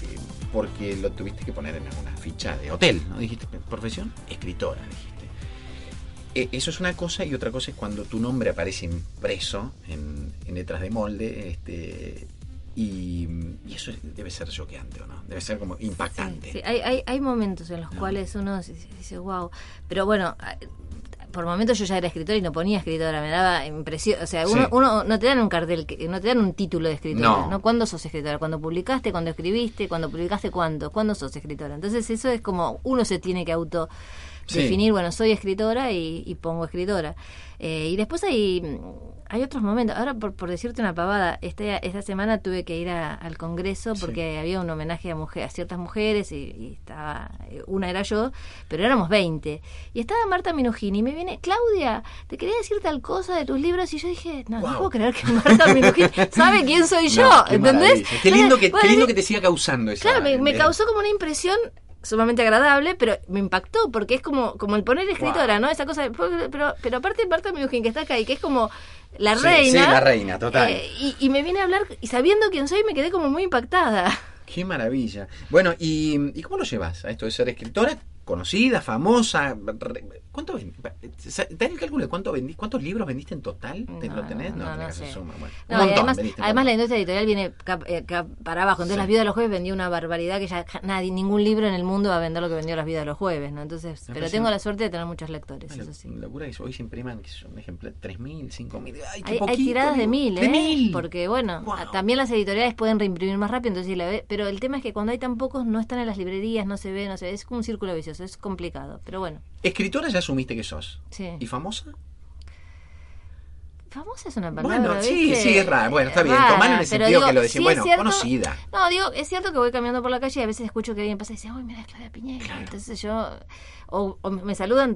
porque lo tuviste que poner en alguna ficha de hotel, ¿no? Dijiste, profesión, escritora, dijiste. Eh, eso es una cosa y otra cosa es cuando tu nombre aparece impreso en, letras de molde este, y, eso debe ser choqueante, ¿o no? Debe ser como impactante. Sí, Hay, hay, hay, momentos en los cuales uno dice, wow, pero bueno, por momentos yo ya era escritora y no ponía escritora, me daba impresión, o sea, uno, uno no te dan un cartel, no te dan un título de escritora, no. ¿Cuándo sos escritora? ¿Cuando publicaste? ¿Cuando escribiste? ¿Cuando publicaste cuándo? ¿Cuándo sos escritora? Entonces eso es como uno se tiene que auto definir, bueno, soy escritora y, pongo escritora. Eh, y después hay hay otros momentos. Ahora, por, por decirte una pavada, este, esta semana tuve que ir al Congreso porque había un homenaje a, mujer, a ciertas mujeres y, estaba eh, una era yo, pero éramos 20. Y estaba Marta Minujini y me viene, Claudia, te quería decir tal cosa de tus libros. Y yo dije, no, no puedo creer que Marta Minujini (laughs) sabe quién soy yo, ¿entendés? Qué lindo, que, qué lindo que te siga causando eso. Claro, me causó como una impresión sumamente agradable, pero me impactó porque es como como el poner escritora, ¿no? Esa cosa, pero pero aparte Marta Minujín que está acá y que es como la reina. Sí, la reina, total. Eh, y, y, me viene a hablar y sabiendo quién soy me quedé como muy impactada. (laughs) Qué maravilla. Bueno, ¿y, ¿y cómo lo llevas a esto de ser escritora? conocida, famosa. ¿Cuánto el cálculo de cuánto vendí, cuántos libros vendiste en total? ¿Te lo tenés? No, no, sé. Suma. Bueno, además, además la industria editorial viene eh, para abajo. Entonces Las Vidas de los Jueves vendió una barbaridad que ya nadie, ningún libro en el mundo va a vender lo que vendió Las Vidas de los Jueves, ¿no? Entonces, pero tengo la suerte de tener muchos lectores, eso sí. locura que hoy se impriman, que son ejemplar 3.000, 5.000. Hay, hay tiradas de mil, ¿eh? Porque bueno, también las editoriales pueden reimprimir más rápido, entonces la ve, pero el tema es que cuando hay tan pocos no están en las librerías, no se ve, no se ve, es como un círculo vicioso, es complicado, pero bueno. Escritora ya asumiste que sos. Sí. ¿Y famosa? Famosa es una palabra. Bueno, sí, sí, es rara. Bueno, está bien. Tomar en el sentido que lo decís, bueno, conocida. No, digo, es cierto que voy caminando por la calle y a veces escucho que alguien pasa y dice, uy, mira, es Claudia Piñera. Entonces yo o, me saludan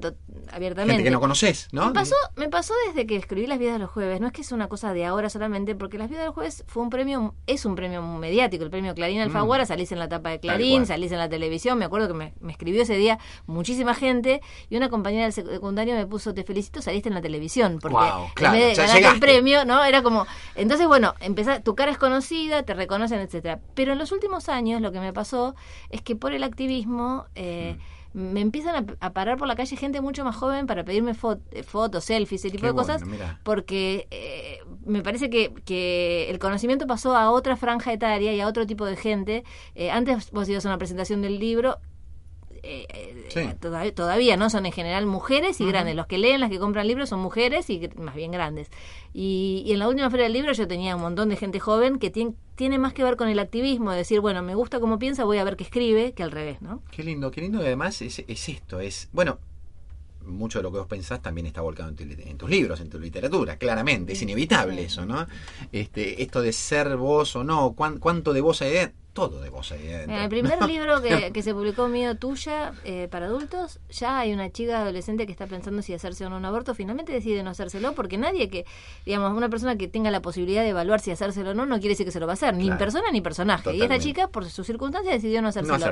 abiertamente. Gente que no conoces, ¿no? Me pasó, me pasó desde que escribí Las Vidas de los Jueves. No es que es una cosa de ahora solamente, porque Las Vidas de los Jueves fue un premio, es un premio mediático, el premio Clarín Alfaguara. Mm. Salís en la tapa de Clarín, salís en la televisión. Me acuerdo que me, escribió ese día muchísima gente y una compañera del secundario me puso, te felicito, saliste en la televisión. Porque en vez de el premio, ¿no? Era como. Entonces, bueno, empezar, tu cara es conocida, te reconocen, etcétera Pero en los últimos años lo que me pasó es que por el activismo. Eh, mm me empiezan a, parar por la calle gente mucho más joven para pedirme eh, fotos, selfies, ese tipo de cosas, porque eh, me parece que, que, el conocimiento pasó a otra franja etaria y a otro tipo de gente. Eh, antes vos ibas a una presentación del libro eh, eh todavía, no son en general mujeres y grandes. Los que leen, las que compran libros son mujeres y más bien grandes. Y, en la última feria del libro yo tenía un montón de gente joven que tiene, tiene más que ver con el activismo, de decir, bueno, me gusta cómo piensa, voy a ver qué escribe, que al revés, ¿no? Qué lindo, qué lindo y además es, es esto, es, bueno, mucho de lo que vos pensás también está volcado en, tus libros, en tu literatura, claramente, es inevitable eso, ¿no? Este, esto de ser vos o no, cuánto de vos hay todo de vos ahí el primer (laughs) libro que, se publicó mío tuya eh, para adultos, ya hay una chica adolescente que está pensando si hacerse o no un aborto, finalmente decide no hacérselo porque nadie que, digamos, una persona que tenga la posibilidad de evaluar si hacérselo o no, no quiere decir que se lo va a hacer, ni persona ni personaje. Y esta chica, por sus circunstancias, decidió no hacérselo.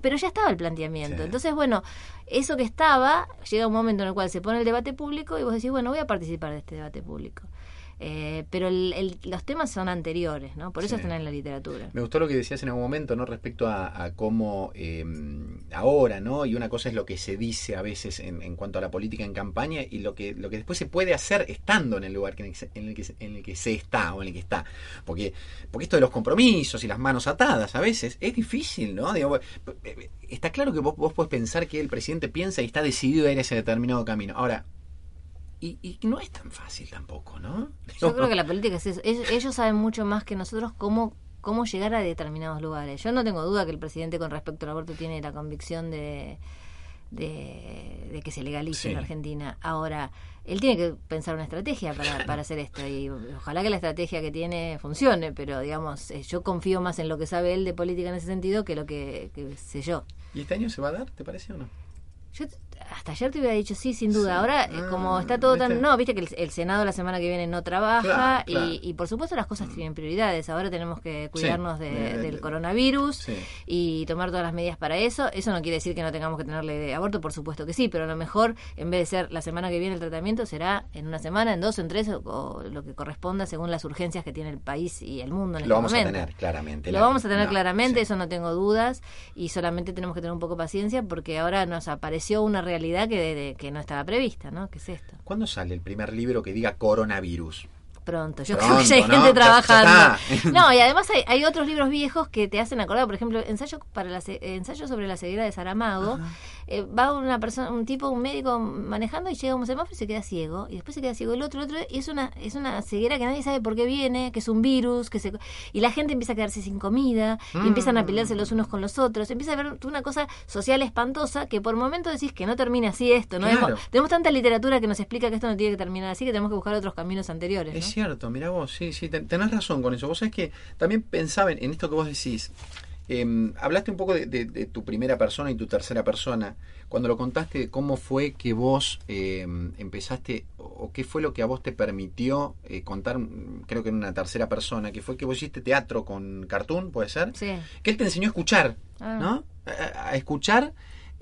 Pero ya estaba el planteamiento. Entonces, bueno, eso que estaba, llega un momento en el cual se pone el debate público y vos decís, bueno, voy a participar de este debate público. Eh, pero los temas son anteriores, ¿no? Por eso están en la literatura. Me gustó lo que decías en algún momento, ¿no? Respecto a, cómo eh, ahora, ¿no? Y una cosa es lo que se dice a veces en, cuanto a la política en campaña y lo que, lo que después se puede hacer estando en el lugar en el, que, en el que se está o en el que está. Porque, porque esto de los compromisos y las manos atadas a veces es difícil, ¿no? Digo, eh, está claro que vos, vos podés pensar que el presidente piensa y está decidido a ir a ese determinado camino. Ahora, y, no es tan fácil tampoco, ¿no? Yo creo que la política es eso. Ellos, saben mucho más que nosotros cómo, cómo llegar a determinados lugares. Yo no tengo duda que el presidente con respecto al aborto tiene la convicción de, de, que se legalice en Argentina. Ahora, él tiene que pensar una estrategia para, para hacer esto y ojalá que la estrategia que tiene funcione, pero digamos, eh, yo confío más en lo que sabe él de política en ese sentido que lo que, que sé yo. ¿Y este año se va a dar, te parece o no? Yo hasta ayer te hubiera dicho sí, sin duda. Ahora, eh, como Ah, está todo tan... No, viste que el, el Senado la semana que viene no trabaja Claro, claro. Y, por supuesto las cosas tienen prioridades. Ahora tenemos que cuidarnos de- de- de- del coronavirus Sí. y tomar todas las medidas para eso. Eso no quiere decir que no tengamos que tenerle aborto, por supuesto que sí, pero a lo mejor en vez de ser la semana que viene el tratamiento será en una semana, en dos, en tres o, o lo que corresponda según las urgencias que tiene el país y el mundo en Lo este vamos a tener, claramente. Lo La- vamos a tener no, claramente, eso no tengo dudas, y solamente tenemos que tener un poco de paciencia porque ahora nos apareció una realidad que, de- que no estaba prevista, ¿no? ¿Qué es esto? ¿Cuándo sale el primer libro que diga coronavirus? Pronto, yo Pronto, creo que hay ¿no? gente trabajando. (laughs) No, y además hay, hay otros libros viejos que te hacen acordar, por ejemplo, ensayo para la ensayo sobre la ceguera de Saramago. Eh, va una persona, un tipo, un médico manejando y llega a un semáforo y se queda ciego. Y después se queda ciego el otro, el otro, y es una, es una ceguera que nadie sabe por qué viene, que es un virus, que se, y la gente empieza a quedarse sin comida, y empiezan a pelearse los unos con los otros. Empieza a haber una cosa social espantosa que por momentos decís que no termina así esto. ¿no? Claro. Tenemos tanta literatura que nos explica que esto no tiene que terminar así, que tenemos que buscar otros caminos anteriores. Es cierto, mira vos, sí, sí, ten- tenés razón con eso. Vos sabés que también pensaba en, en esto que vos decís. Em, hablaste un poco de, de- de tu primera persona y tu tercera persona. Cuando lo contaste, ¿cómo fue que vos em, empezaste, o, qué fue lo que a vos te permitió eh, contar, mm, creo que en una tercera persona, que fue que vos hiciste teatro con Cartoon, ¿puede ser? Sí. Que él te enseñó a escuchar, Ah. ¿no? A, a escuchar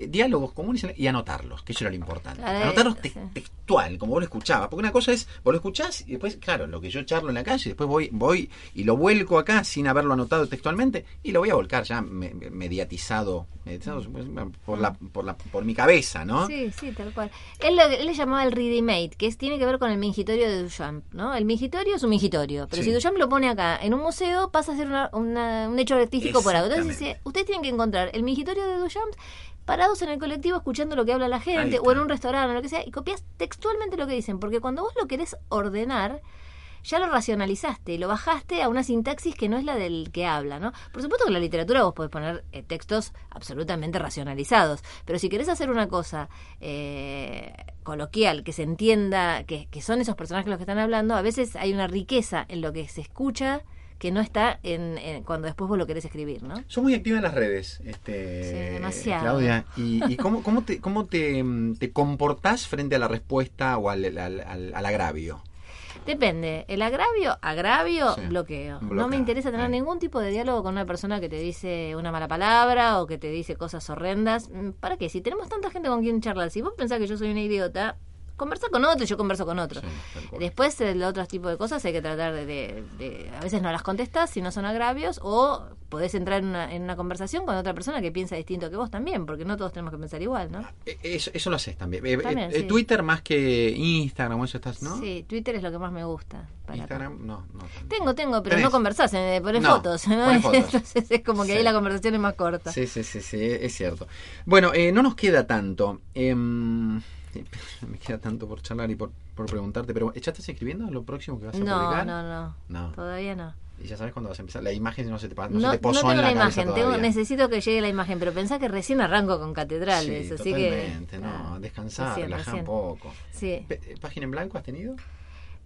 diálogos comunes y anotarlos, que eso era lo importante. Claro, Anotarlos te- sí. textual, como vos lo escuchabas. Porque una cosa es, vos lo escuchás y después, claro, lo que yo charlo en la calle, después voy, voy y lo vuelco acá sin haberlo anotado textualmente y lo voy a volcar ya me- me- mediatizado, mediatizado, pues, por, la, por, la, por mi cabeza, ¿no? Sí, sí, tal cual. Él, lo- él le llamaba el ready made, que es, tiene que ver con el mingitorio de Duchamp, ¿no? El mingitorio es un mingitorio, pero Sí. si Duchamp lo pone acá en un museo, pasa a ser una- una- un hecho artístico por algo. Entonces dice, ustedes tienen que encontrar el mingitorio de Duchamp parados en el colectivo escuchando lo que habla la gente, o en un restaurante, o lo que sea, y copias textualmente lo que dicen, porque cuando vos lo querés ordenar, ya lo racionalizaste y lo bajaste a una sintaxis que no es la del que habla, ¿no? Por supuesto que en la literatura vos podés poner eh, textos absolutamente racionalizados, pero si querés hacer una cosa eh, coloquial, que se entienda, que, que son esos personajes los que están hablando, a veces hay una riqueza en lo que se escucha que no está en, en- cuando después vos lo querés escribir, ¿no? Sos muy activa en las redes, este, Sí, demasiado. Claudia. ¿Y, y (laughs) cómo, cómo, te, cómo te, mm, te comportás frente a la respuesta o al, al- al- al agravio? Depende. El agravio, agravio, Sí. bloqueo. No me interesa tener Ahí. ningún tipo de diálogo con una persona que te dice una mala palabra o que te dice cosas horrendas. Mm, ¿Para qué? Si tenemos tanta gente con quien charlar, si vos pensás que yo soy una idiota, conversa con otro, yo converso con otro. Sí. Después, el otro tipo de cosas hay que tratar de, de- de- A veces no las contestás si no son agravios, o podés entrar en una, en una conversación con otra persona que piensa distinto que vos también, porque no todos tenemos que pensar igual, ¿no? Eh, Eso, eso lo haces también. Eh, eh, También, eh, sí. Twitter más que Instagram o eso estás, ¿no? Sí, Twitter es lo que más me gusta. para acá. Instagram, no, no. Tengo, tengo, pero ¿Tenés? no conversás, eh, pones No, fotos, ¿no? pones fotos. Entonces es como que Sí. ahí la conversación es más corta. Sí, sí, sí, sí, es cierto. Bueno, eh, no nos queda tanto. Em, (laughs) me queda tanto por charlar y por, por preguntarte, pero ¿ya estás escribiendo lo próximo que vas a No, publicar? no, no, No. Todavía no. Y ya sabes cuándo vas a empezar. La imagen no se te, no No, se te no posó tengo en la, imagen, tengo, necesito que llegue la imagen, pero pensá que recién arranco con catedrales, Sí, así totalmente, que... no, ah, descansar, relajar un poco. Sí. ¿Página en blanco has tenido?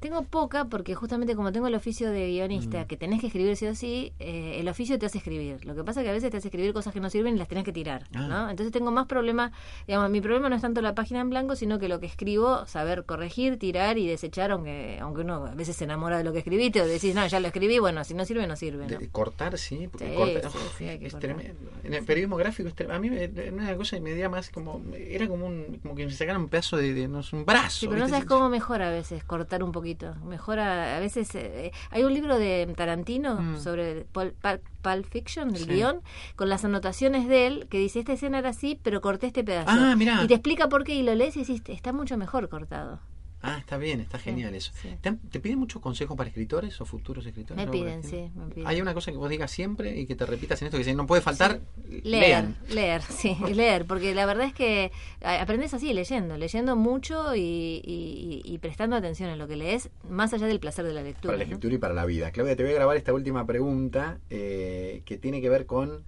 Tengo poca porque justamente como tengo el oficio de guionista, Mm. que tenés que escribir sí o sí, eh, el oficio te hace escribir. Lo que pasa es que a veces te hace escribir cosas que no sirven y las tenés que tirar, Ah. ¿no? Entonces tengo más problemas, digamos, mi problema no es tanto la página en blanco, sino que lo que escribo, saber corregir, tirar y desechar, aunque aunque uno a veces se enamora de lo que escribiste o decís, no, ya lo escribí, bueno, si no sirve, no sirve, ¿no? De- cortar, sí, porque Sí, corta- sí, sí, hay que es cortar. tremendo. En el periodismo gráfico es. A mí me- una cosa me dio más como era como un como que me sacaran un pedazo de, de, no un brazo. Pero no sabes cómo mejora a veces cortar un poquito. Mejora a veces. eh, hay un libro de Tarantino Mm. sobre Pul- Pul- Pulp Fiction, el Sí. guion, con las anotaciones de él que dice: Esta escena era así, pero corté este pedazo. Ah, mirá. Y te explica por qué y lo lees y dices: Está mucho mejor cortado. Ah, está bien, está Sí, genial eso. sí. ¿Te, te piden muchos consejos para escritores o futuros escritores? Me piden, sí, me piden. Hay una cosa que vos digas siempre y que te repitas en esto que dice, no puede faltar, Leer, lean. leer, (laughs) sí, leer, porque la verdad es que aprendes así, leyendo, leyendo mucho y, y- y prestando atención en lo que lees, más allá del placer de la lectura. Para la ¿no? escritura y para la vida. Claudia, te voy a grabar esta última pregunta eh, que tiene que ver con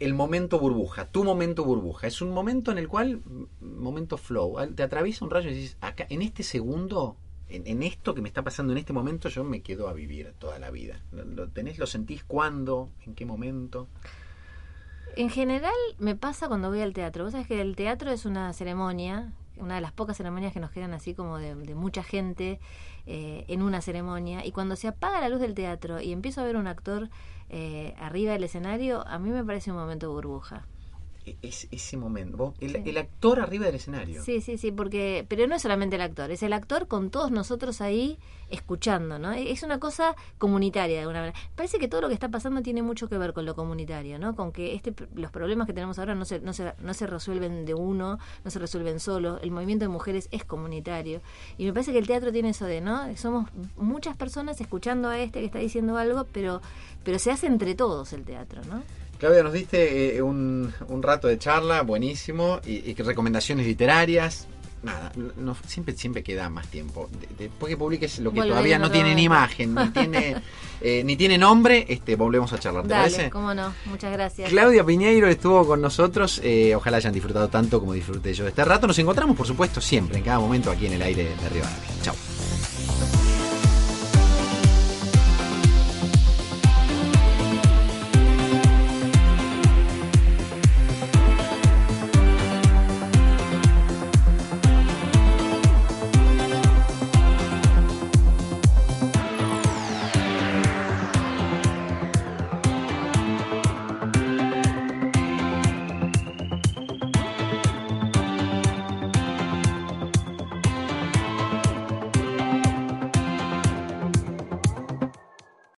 el momento burbuja, tu momento burbuja. Es un momento en el cual, m- momento flow, te atraviesa un rayo y dices, acá, en este segundo, en, esto que me está pasando en este momento, yo me quedo a vivir toda la vida. ¿Lo, lo tenés, lo sentís cuándo? ¿En qué momento? En general me pasa cuando voy al teatro. Vos sabés que el teatro es una ceremonia, una de las pocas ceremonias que nos quedan así como de, mucha gente eh, en una ceremonia. Y cuando se apaga la luz del teatro y empiezo a ver un actor eh, arriba del escenario, a mí me parece un momento burbuja. Es, ese momento. el, actor arriba del escenario. Sí, sí, sí, porque, pero no es solamente el actor, es el actor con todos nosotros ahí escuchando, ¿no? Es una cosa comunitaria de alguna manera. Parece que todo lo que está pasando tiene mucho que ver con lo comunitario, ¿no? Con que este, los problemas que tenemos ahora no se, no se, no se resuelven de uno, no se resuelven solos. El movimiento de mujeres es comunitario. Y me parece que el teatro tiene eso de, ¿no? Somos muchas personas escuchando a este que está diciendo algo, pero, pero se hace entre todos el teatro, ¿no? Claudia, nos diste eh, un, rato de charla buenísimo y, recomendaciones literarias. Nada, no, siempre, siempre queda más tiempo. después que publiques lo que todavía no tiene ni imagen, ni tiene, (laughs) eh, ni tiene nombre, este, volvemos a charlar. ¿Te Dale, parece? cómo no, muchas gracias. Claudia Piñeiro estuvo con nosotros. Eh, ojalá hayan disfrutado tanto como disfruté yo de este rato. Nos encontramos, por supuesto, siempre, en cada momento aquí en el aire de Arriba Chao.